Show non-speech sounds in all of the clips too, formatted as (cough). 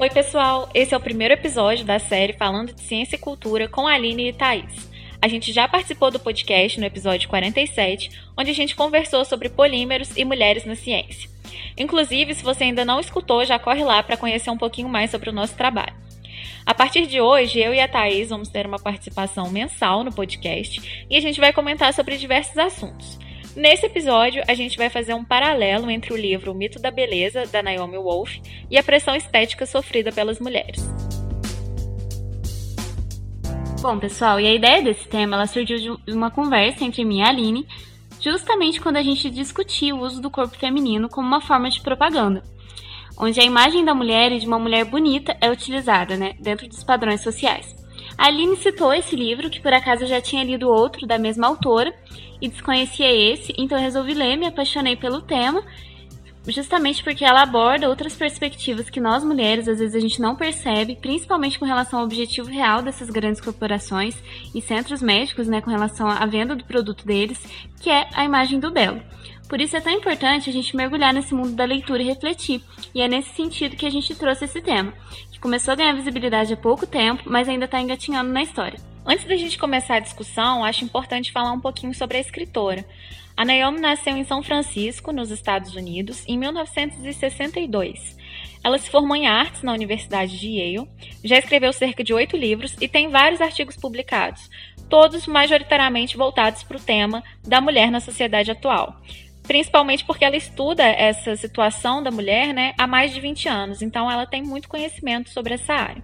Oi, pessoal! Esse é o primeiro episódio da série Falando de Ciência e Cultura com a Aline e Thaís. A gente já participou do podcast no episódio 47, onde a gente conversou sobre polímeros e mulheres na ciência. Inclusive, se você ainda não escutou, já corre lá para conhecer um pouquinho mais sobre o nosso trabalho. A partir de hoje, eu e a Thaís vamos ter uma participação mensal no podcast e a gente vai comentar sobre diversos assuntos. Nesse episódio, a gente vai fazer um paralelo entre o livro O Mito da Beleza, da Naomi Wolf, e a pressão estética sofrida pelas mulheres. Bom, pessoal, e a ideia desse tema ela surgiu de uma conversa entre mim e a Aline, justamente quando a gente discutia o uso do corpo feminino como uma forma de propaganda, onde a imagem da mulher e de uma mulher bonita é utilizada, né, dentro dos padrões sociais. A Aline citou esse livro, que por acaso eu já tinha lido outro da mesma autora, e desconhecia esse, então resolvi ler, me apaixonei pelo tema, justamente porque ela aborda outras perspectivas que nós mulheres às vezes a gente não percebe, principalmente com relação ao objetivo real dessas grandes corporações e centros médicos, né, com relação à venda do produto deles, que é a imagem do belo. Por isso é tão importante a gente mergulhar nesse mundo da leitura e refletir, e é nesse sentido que a gente trouxe esse tema, que começou a ganhar visibilidade há pouco tempo, mas ainda está engatinhando na história. Antes da gente começar a discussão, acho importante falar um pouquinho sobre a escritora. A Naomi nasceu em São Francisco, nos Estados Unidos, em 1962. Ela se formou em artes na Universidade de Yale, já escreveu cerca de oito livros e tem vários artigos publicados, todos majoritariamente voltados para o tema da mulher na sociedade atual principalmente porque ela estuda essa situação da mulher né, há mais de 20 anos, então ela tem muito conhecimento sobre essa área.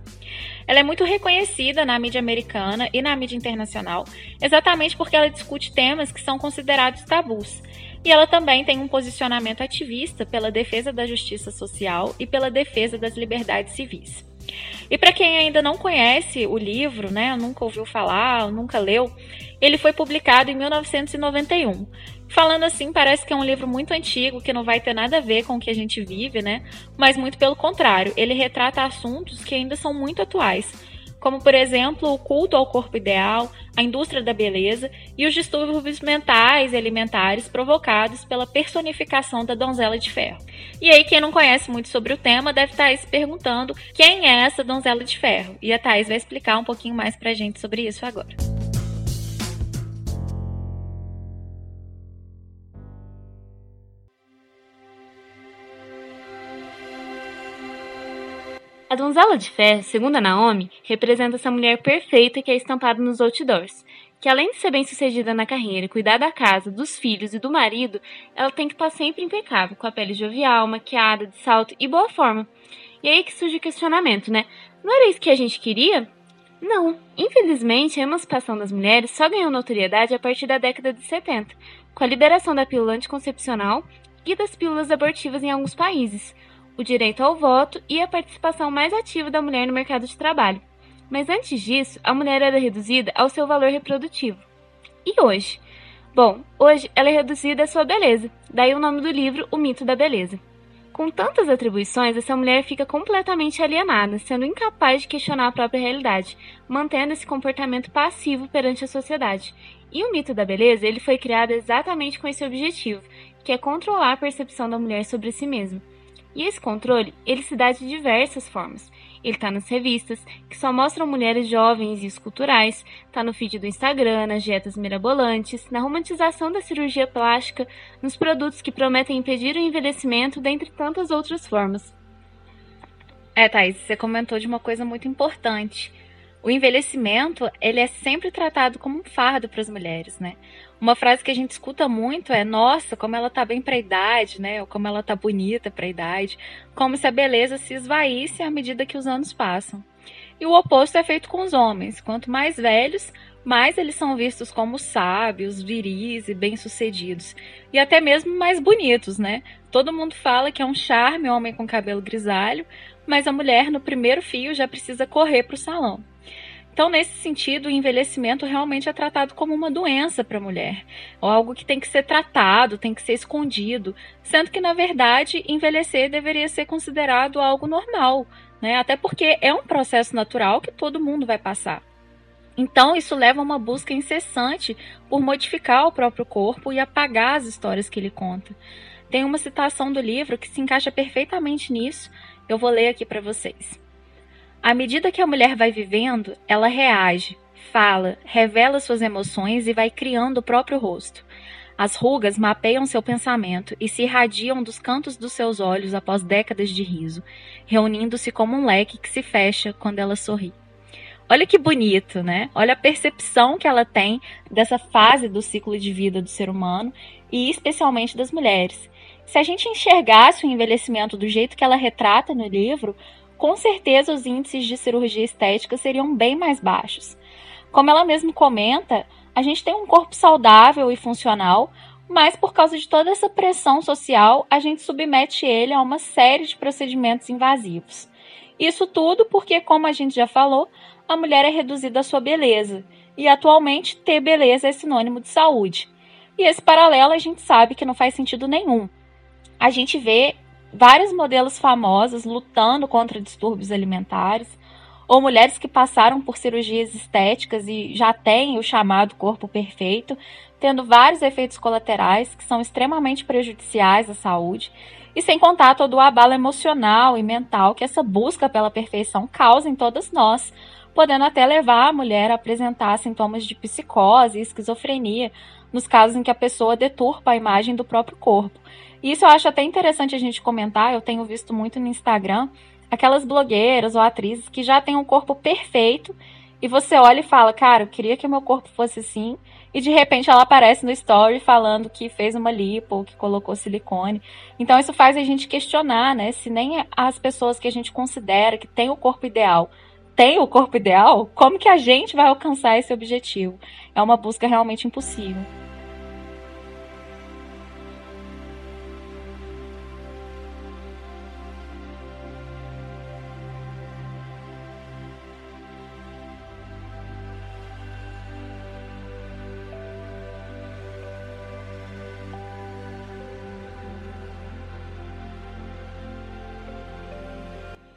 Ela é muito reconhecida na mídia americana e na mídia internacional, exatamente porque ela discute temas que são considerados tabus. E ela também tem um posicionamento ativista pela defesa da justiça social e pela defesa das liberdades civis. E para quem ainda não conhece o livro, né, nunca ouviu falar, nunca leu, ele foi publicado em 1991. Falando assim, parece que é um livro muito antigo, que não vai ter nada a ver com o que a gente vive, né? Mas muito pelo contrário, ele retrata assuntos que ainda são muito atuais, como por exemplo o culto ao corpo ideal, a indústria da beleza e os distúrbios mentais e alimentares provocados pela personificação da donzela de ferro. E aí, quem não conhece muito sobre o tema deve estar se perguntando quem é essa donzela de ferro. E a Thais vai explicar um pouquinho mais pra gente sobre isso agora. A donzela de ferro, segundo a Naomi, representa essa mulher perfeita que é estampada nos outdoors, que além de ser bem-sucedida na carreira, cuidar da casa, dos filhos e do marido, ela tem que estar sempre impecável, com a pele jovial, maquiada, de salto e boa forma. E aí que surge o questionamento, né? Não era isso que a gente queria? Não. Infelizmente, a emancipação das mulheres só ganhou notoriedade a partir da década de 70, com a liberação da pílula anticoncepcional e das pílulas abortivas em alguns países o direito ao voto e a participação mais ativa da mulher no mercado de trabalho. Mas antes disso, a mulher era reduzida ao seu valor reprodutivo. E hoje? Bom, hoje ela é reduzida à sua beleza, daí o nome do livro O Mito da Beleza. Com tantas atribuições, essa mulher fica completamente alienada, sendo incapaz de questionar a própria realidade, mantendo esse comportamento passivo perante a sociedade. E o mito da beleza, ele foi criado exatamente com esse objetivo, que é controlar a percepção da mulher sobre si mesma. E esse controle, ele se dá de diversas formas. Ele está nas revistas, que só mostram mulheres jovens e esculturais, está no feed do Instagram, nas dietas mirabolantes, na romantização da cirurgia plástica, nos produtos que prometem impedir o envelhecimento, dentre tantas outras formas. É, Thaís, você comentou de uma coisa muito importante. O envelhecimento, ele é sempre tratado como um fardo para as mulheres, né? Uma frase que a gente escuta muito é: "Nossa, como ela tá bem para a idade, né? Ou como ela tá bonita para a idade", como se a beleza se esvaísse à medida que os anos passam. E o oposto é feito com os homens. Quanto mais velhos, mais eles são vistos como sábios, viris e bem-sucedidos, e até mesmo mais bonitos, né? Todo mundo fala que é um charme homem com cabelo grisalho, mas a mulher no primeiro fio já precisa correr para o salão. Então, nesse sentido, o envelhecimento realmente é tratado como uma doença para a mulher, ou algo que tem que ser tratado, tem que ser escondido, sendo que, na verdade, envelhecer deveria ser considerado algo normal, né? até porque é um processo natural que todo mundo vai passar. Então, isso leva a uma busca incessante por modificar o próprio corpo e apagar as histórias que ele conta. Tem uma citação do livro que se encaixa perfeitamente nisso, eu vou ler aqui para vocês. À medida que a mulher vai vivendo, ela reage, fala, revela suas emoções e vai criando o próprio rosto. As rugas mapeiam seu pensamento e se irradiam dos cantos dos seus olhos após décadas de riso, reunindo-se como um leque que se fecha quando ela sorri. Olha que bonito, né? Olha a percepção que ela tem dessa fase do ciclo de vida do ser humano e especialmente das mulheres. Se a gente enxergasse o envelhecimento do jeito que ela retrata no livro, com certeza os índices de cirurgia estética seriam bem mais baixos. Como ela mesma comenta, a gente tem um corpo saudável e funcional, mas por causa de toda essa pressão social, a gente submete ele a uma série de procedimentos invasivos. Isso tudo porque, como a gente já falou, a mulher é reduzida à sua beleza, e atualmente ter beleza é sinônimo de saúde. E esse paralelo a gente sabe que não faz sentido nenhum. A gente vê vários modelos famosos lutando contra distúrbios alimentares, ou mulheres que passaram por cirurgias estéticas e já têm o chamado corpo perfeito, tendo vários efeitos colaterais que são extremamente prejudiciais à saúde, e sem contar todo o abalo emocional e mental que essa busca pela perfeição causa em todas nós, podendo até levar a mulher a apresentar sintomas de psicose e esquizofrenia, nos casos em que a pessoa deturpa a imagem do próprio corpo. Isso eu acho até interessante a gente comentar, eu tenho visto muito no Instagram, aquelas blogueiras ou atrizes que já têm um corpo perfeito e você olha e fala, cara, eu queria que meu corpo fosse assim, e de repente ela aparece no story falando que fez uma lipo, que colocou silicone. Então isso faz a gente questionar, né, se nem as pessoas que a gente considera que têm o corpo ideal têm o corpo ideal, como que a gente vai alcançar esse objetivo? É uma busca realmente impossível.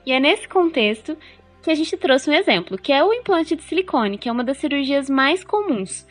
E é nesse contexto que a gente trouxe um exemplo, que é o implante de silicone, que é uma das cirurgias mais comuns.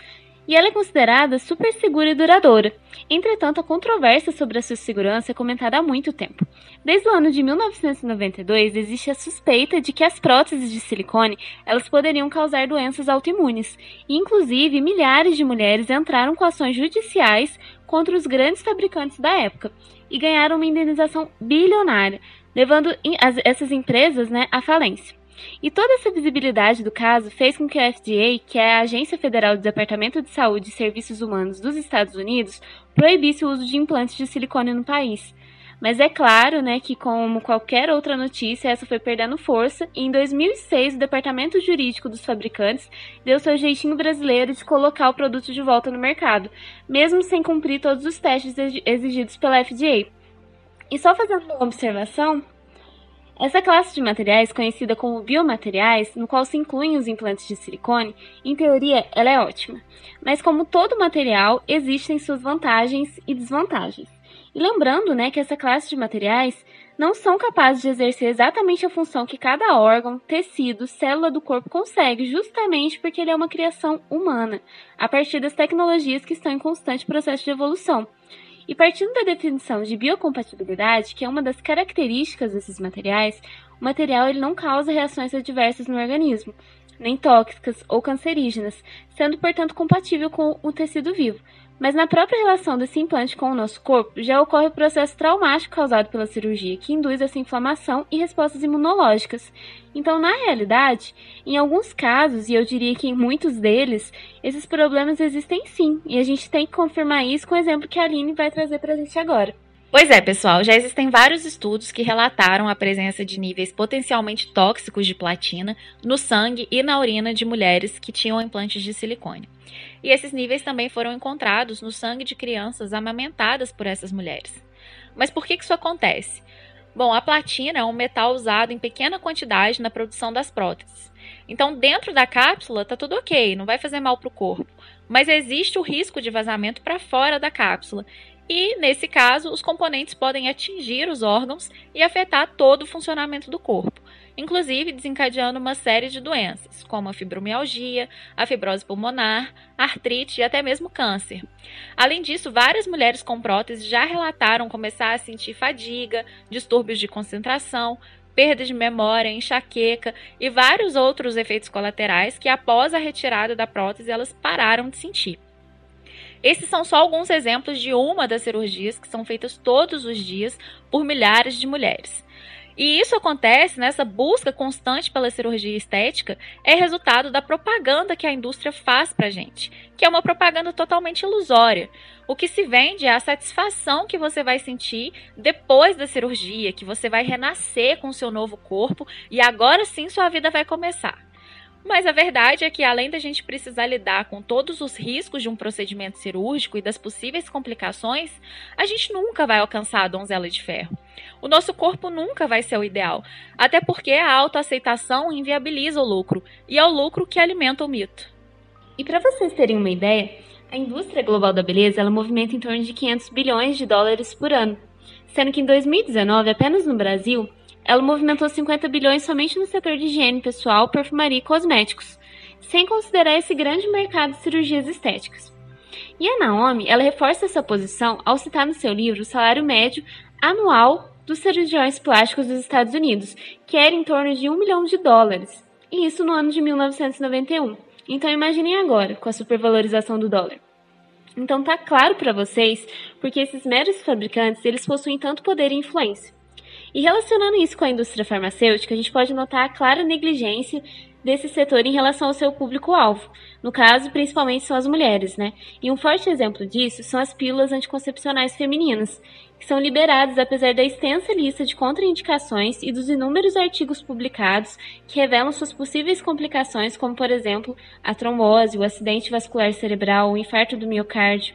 E ela é considerada super segura e duradoura. Entretanto, a controvérsia sobre a sua segurança é comentada há muito tempo. Desde o ano de 1992, existe a suspeita de que as próteses de silicone elas poderiam causar doenças autoimunes. E, inclusive, milhares de mulheres entraram com ações judiciais contra os grandes fabricantes da época e ganharam uma indenização bilionária, levando essas empresas né, à falência. E toda essa visibilidade do caso fez com que a FDA, que é a Agência Federal do Departamento de Saúde e Serviços Humanos dos Estados Unidos, proibisse o uso de implantes de silicone no país. Mas é claro, né, que como qualquer outra notícia, essa foi perdendo força e em 2006 o Departamento Jurídico dos Fabricantes deu seu jeitinho brasileiro de colocar o produto de volta no mercado, mesmo sem cumprir todos os testes exigidos pela FDA. E só fazendo uma observação, essa classe de materiais, conhecida como biomateriais, no qual se incluem os implantes de silicone, em teoria ela é ótima. Mas como todo material, existem suas vantagens e desvantagens. E lembrando né, que essa classe de materiais não são capazes de exercer exatamente a função que cada órgão, tecido, célula do corpo consegue, justamente porque ele é uma criação humana, a partir das tecnologias que estão em constante processo de evolução. E partindo da definição de biocompatibilidade, que é uma das características desses materiais, o material ele não causa reações adversas no organismo, nem tóxicas ou cancerígenas, sendo portanto compatível com o tecido vivo, mas na própria relação desse implante com o nosso corpo, já ocorre o processo traumático causado pela cirurgia, que induz essa inflamação e respostas imunológicas. Então, na realidade, em alguns casos, e eu diria que em muitos deles, esses problemas existem sim, e a gente tem que confirmar isso com o exemplo que a Aline vai trazer para a gente agora. Pois é, pessoal, já existem vários estudos que relataram a presença de níveis potencialmente tóxicos de platina no sangue e na urina de mulheres que tinham implantes de silicone. E esses níveis também foram encontrados no sangue de crianças amamentadas por essas mulheres. Mas por que isso acontece? Bom, a platina é um metal usado em pequena quantidade na produção das próteses. Então, dentro da cápsula está tudo ok, não vai fazer mal para o corpo. Mas existe o risco de vazamento para fora da cápsula. E, nesse caso, os componentes podem atingir os órgãos e afetar todo o funcionamento do corpo inclusive desencadeando uma série de doenças, como a fibromialgia, a fibrose pulmonar, artrite e até mesmo câncer. Além disso, várias mulheres com prótese já relataram começar a sentir fadiga, distúrbios de concentração, perda de memória, enxaqueca e vários outros efeitos colaterais que, após a retirada da prótese, elas pararam de sentir. Esses são só alguns exemplos de uma das cirurgias que são feitas todos os dias por milhares de mulheres. E isso acontece nessa busca constante pela cirurgia estética, é resultado da propaganda que a indústria faz pra gente, que é uma propaganda totalmente ilusória. O que se vende é a satisfação que você vai sentir depois da cirurgia, que você vai renascer com seu novo corpo e agora sim sua vida vai começar. Mas a verdade é que, além da gente precisar lidar com todos os riscos de um procedimento cirúrgico e das possíveis complicações, a gente nunca vai alcançar a donzela de ferro. O nosso corpo nunca vai ser o ideal, até porque a autoaceitação inviabiliza o lucro, e é o lucro que alimenta o mito. E para vocês terem uma ideia, a indústria global da beleza ela movimenta em torno de 500 bilhões de dólares por ano, sendo que em 2019, apenas no Brasil, ela movimentou 50 bilhões somente no setor de higiene pessoal, perfumaria e cosméticos, sem considerar esse grande mercado de cirurgias estéticas. E a Naomi, ela reforça essa posição ao citar no seu livro o salário médio anual dos cirurgiões plásticos dos Estados Unidos, que era em torno de um milhão de dólares, e isso no ano de 1991. Então imaginem agora, com a supervalorização do dólar. Então tá claro para vocês porque esses meros fabricantes eles possuem tanto poder e influência. E relacionando isso com a indústria farmacêutica, a gente pode notar a clara negligência desse setor em relação ao seu público-alvo. No caso, principalmente são as mulheres, né? E um forte exemplo disso são as pílulas anticoncepcionais femininas, que são liberadas apesar da extensa lista de contraindicações e dos inúmeros artigos publicados que revelam suas possíveis complicações, como por exemplo a trombose, o acidente vascular cerebral, o infarto do miocárdio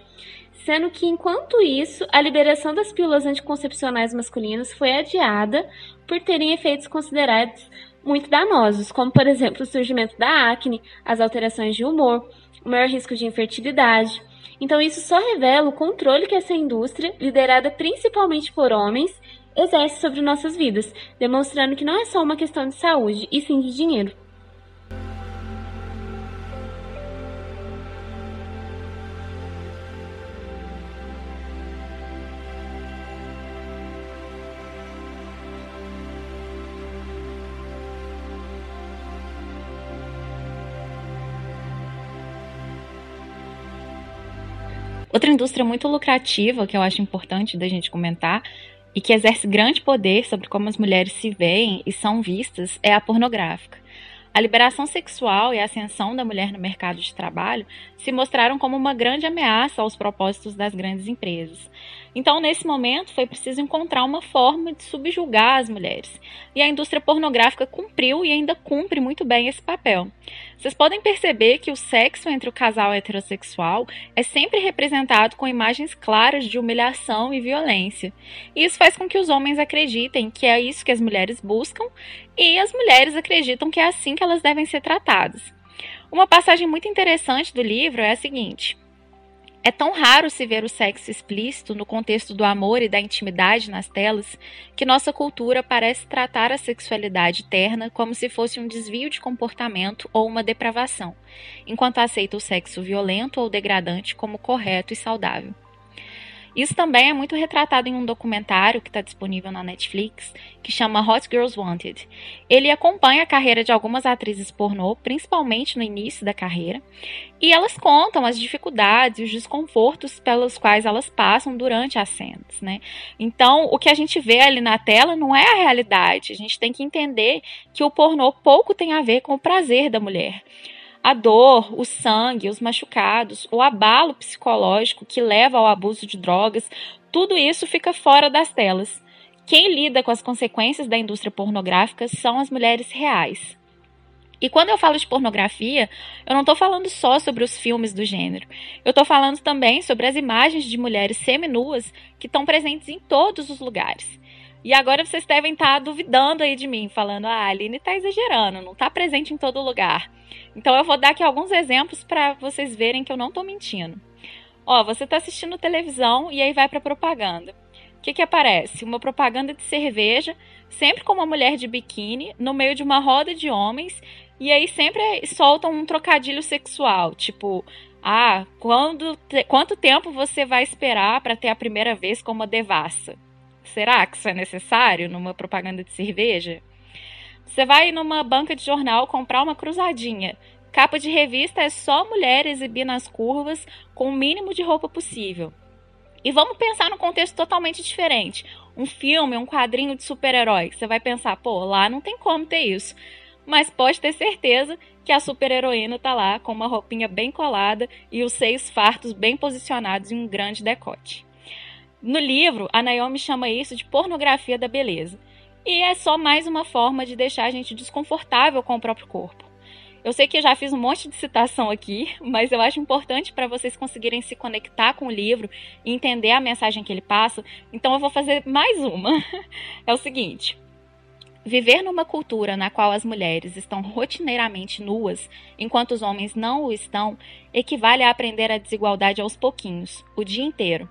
sendo que, enquanto isso, a liberação das pílulas anticoncepcionais masculinas foi adiada por terem efeitos considerados muito danosos, como, por exemplo, o surgimento da acne, as alterações de humor, o maior risco de infertilidade. Então, isso só revela o controle que essa indústria, liderada principalmente por homens, exerce sobre nossas vidas, demonstrando que não é só uma questão de saúde, e sim de dinheiro. Outra indústria muito lucrativa que eu acho importante da gente comentar e que exerce grande poder sobre como as mulheres se veem e são vistas é a pornográfica. A liberação sexual e a ascensão da mulher no mercado de trabalho se mostraram como uma grande ameaça aos propósitos das grandes empresas. Então, nesse momento, foi preciso encontrar uma forma de subjugar as mulheres. E a indústria pornográfica cumpriu e ainda cumpre muito bem esse papel. Vocês podem perceber que o sexo entre o casal heterossexual é sempre representado com imagens claras de humilhação e violência. E isso faz com que os homens acreditem que é isso que as mulheres buscam e as mulheres acreditam que é assim que elas devem ser tratadas. Uma passagem muito interessante do livro é a seguinte: é tão raro se ver o sexo explícito no contexto do amor e da intimidade nas telas que nossa cultura parece tratar a sexualidade terna como se fosse um desvio de comportamento ou uma depravação, enquanto aceita o sexo violento ou degradante como correto e saudável. Isso também é muito retratado em um documentário que está disponível na Netflix, que chama Hot Girls Wanted. Ele acompanha a carreira de algumas atrizes pornô, principalmente no início da carreira, e elas contam as dificuldades e os desconfortos pelos quais elas passam durante as cenas, né? Então, o que a gente vê ali na tela não é a realidade. A gente tem que entender que o pornô pouco tem a ver com o prazer da mulher. A dor, o sangue, os machucados, o abalo psicológico que leva ao abuso de drogas, tudo isso fica fora das telas. Quem lida com as consequências da indústria pornográfica são as mulheres reais. E quando eu falo de pornografia, eu não estou falando só sobre os filmes do gênero. Eu estou falando também sobre as imagens de mulheres seminuas que estão presentes em todos os lugares. E agora vocês devem estar tá duvidando aí de mim, falando: ah, a Aline está exagerando, não está presente em todo lugar. Então eu vou dar aqui alguns exemplos para vocês verem que eu não estou mentindo. Ó, você está assistindo televisão e aí vai para propaganda. O que, que aparece? Uma propaganda de cerveja, sempre com uma mulher de biquíni, no meio de uma roda de homens, e aí sempre soltam um trocadilho sexual, tipo, ah, quando, quanto tempo você vai esperar para ter a primeira vez com uma devassa? Será que isso é necessário numa propaganda de cerveja? Você vai numa banca de jornal comprar uma cruzadinha. Capa de revista é só mulher exibindo as curvas com o mínimo de roupa possível. E vamos pensar num contexto totalmente diferente. Um filme, um quadrinho de super-herói. Você vai pensar, pô, lá não tem como ter isso. Mas pode ter certeza que a super-heroína tá lá com uma roupinha bem colada e os seios fartos bem posicionados em um grande decote. No livro, a Naomi chama isso de pornografia da beleza. E é só mais uma forma de deixar a gente desconfortável com o próprio corpo. Eu sei que eu já fiz um monte de citação aqui, mas eu acho importante para vocês conseguirem se conectar com o livro e entender a mensagem que ele passa. Então eu vou fazer mais uma. (laughs) É o seguinte: Viver numa cultura na qual as mulheres estão rotineiramente nuas, enquanto os homens não o estão, equivale a aprender a desigualdade aos pouquinhos, o dia inteiro.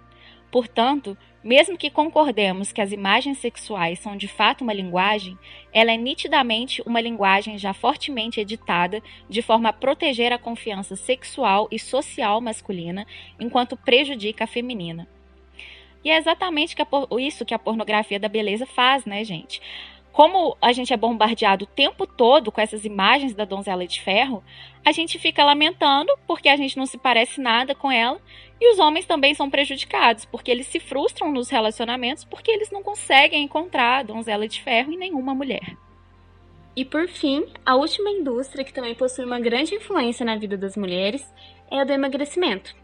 Portanto, mesmo que concordemos que as imagens sexuais são de fato uma linguagem, ela é nitidamente uma linguagem já fortemente editada de forma a proteger a confiança sexual e social masculina, enquanto prejudica a feminina. E é exatamente isso que a pornografia da beleza faz, né, gente? Como a gente é bombardeado o tempo todo com essas imagens da donzela de ferro, a gente fica lamentando porque a gente não se parece nada com ela, e os homens também são prejudicados porque eles se frustram nos relacionamentos porque eles não conseguem encontrar a donzela de ferro em nenhuma mulher. E por fim, a última indústria que também possui uma grande influência na vida das mulheres é a do emagrecimento.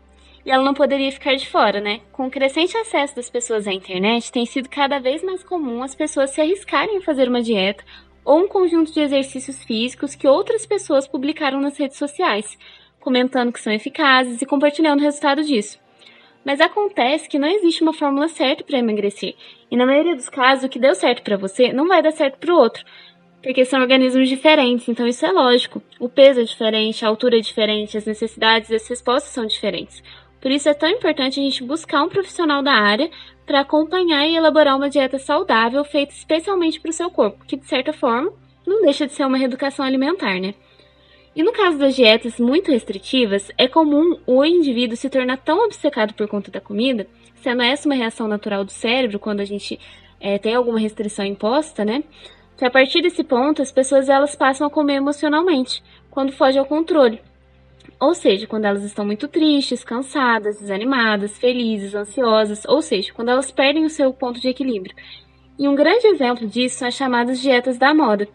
E ela não poderia ficar de fora, né? Com o crescente acesso das pessoas à internet, tem sido cada vez mais comum as pessoas se arriscarem a fazer uma dieta ou um conjunto de exercícios físicos que outras pessoas publicaram nas redes sociais, comentando que são eficazes e compartilhando o resultado disso. Mas acontece que não existe uma fórmula certa para emagrecer, e na maioria dos casos o que deu certo para você não vai dar certo para o outro, porque são organismos diferentes, então isso é lógico. O peso é diferente, a altura é diferente, as necessidades e as respostas são diferentes. Por isso é tão importante a gente buscar um profissional da área para acompanhar e elaborar uma dieta saudável feita especialmente para o seu corpo, que de certa forma não deixa de ser uma reeducação alimentar, né? E no caso das dietas muito restritivas, é comum o indivíduo se tornar tão obcecado por conta da comida, sendo essa uma reação natural do cérebro quando a gente é, tem alguma restrição imposta, né? Que a partir desse ponto as pessoas elas passam a comer emocionalmente, quando foge ao controle. Ou seja, quando elas estão muito tristes, cansadas, desanimadas, felizes, ansiosas, ou seja, quando elas perdem o seu ponto de equilíbrio. E um grande exemplo disso são as chamadas dietas da moda,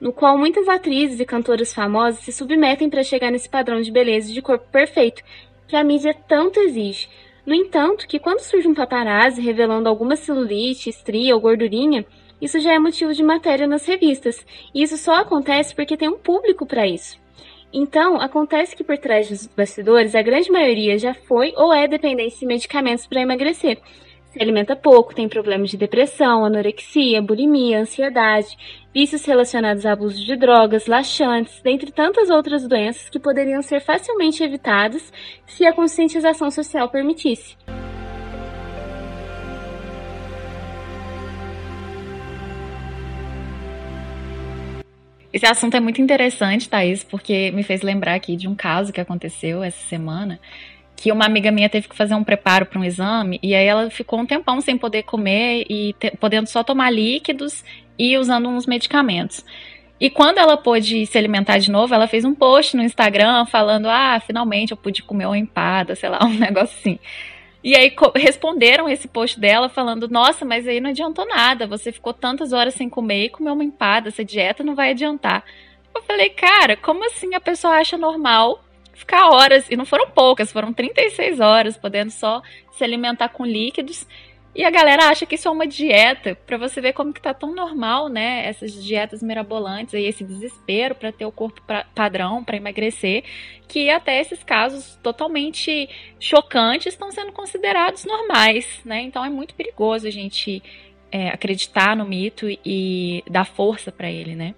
no qual muitas atrizes e cantoras famosas se submetem para chegar nesse padrão de beleza e de corpo perfeito que a mídia tanto exige. No entanto, que quando surge um paparazzi revelando alguma celulite, estria ou gordurinha, isso já é motivo de matéria nas revistas. E isso só acontece porque tem um público para isso. Então, acontece que por trás dos bastidores, a grande maioria já foi ou é dependente de medicamentos para emagrecer. Se alimenta pouco, tem problemas de depressão, anorexia, bulimia, ansiedade, vícios relacionados a abuso de drogas, laxantes, dentre tantas outras doenças que poderiam ser facilmente evitadas se a conscientização social permitisse. Esse assunto é muito interessante, Thaís, porque me fez lembrar aqui de um caso que aconteceu essa semana, que uma amiga minha teve que fazer um preparo para um exame e aí ela ficou um tempão sem poder comer e te, podendo só tomar líquidos e usando uns medicamentos. E quando ela pôde se alimentar de novo, ela fez um post no Instagram falando: Ah, finalmente eu pude comer uma empada, sei lá, (laughs) um negócio assim. E aí responderam esse post dela falando: Nossa, mas aí não adiantou nada. Você ficou tantas horas sem comer e comeu uma empada. Essa dieta não vai adiantar. Eu falei, cara, como assim a pessoa acha normal ficar horas? E não foram poucas, foram 36 horas, podendo só se alimentar com líquidos e a galera acha que isso é uma dieta, para você ver como que tá tão normal, né? Essas dietas mirabolantes aí, esse desespero para ter o corpo pra, padrão, para emagrecer, que até esses casos totalmente chocantes estão sendo considerados normais, né? Então é muito perigoso a gente é, acreditar no mito e dar força para ele, né?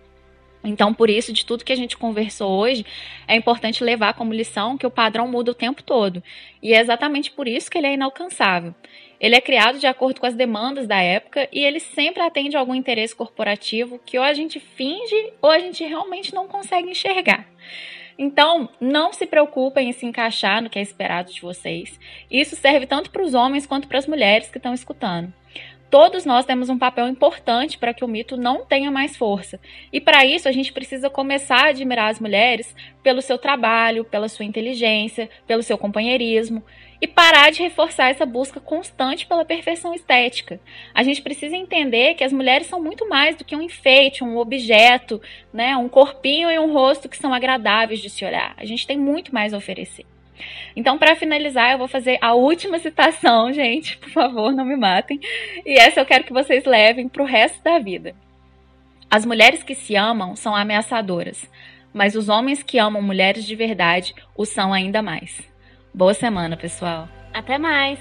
Então, por isso, de tudo que a gente conversou hoje, é importante levar como lição que o padrão muda o tempo todo. E é exatamente por isso que ele é inalcançável. Ele é criado de acordo com as demandas da época e ele sempre atende a algum interesse corporativo que ou a gente finge ou a gente realmente não consegue enxergar. Então, não se preocupem em se encaixar no que é esperado de vocês. Isso serve tanto para os homens quanto para as mulheres que estão escutando. Todos nós temos um papel importante para que o mito não tenha mais força. E para isso a gente precisa começar a admirar as mulheres pelo seu trabalho, pela sua inteligência, pelo seu companheirismo e parar de reforçar essa busca constante pela perfeição estética. A gente precisa entender que as mulheres são muito mais do que um enfeite, um objeto, né, um corpinho e um rosto que são agradáveis de se olhar. A gente tem muito mais a oferecer. Então, para finalizar, eu vou fazer a última citação, (laughs) gente, por favor, não me matem. E essa eu quero que vocês levem para o resto da vida. As mulheres que se amam são ameaçadoras, mas os homens que amam mulheres de verdade o são ainda mais. Boa semana, pessoal. Até mais!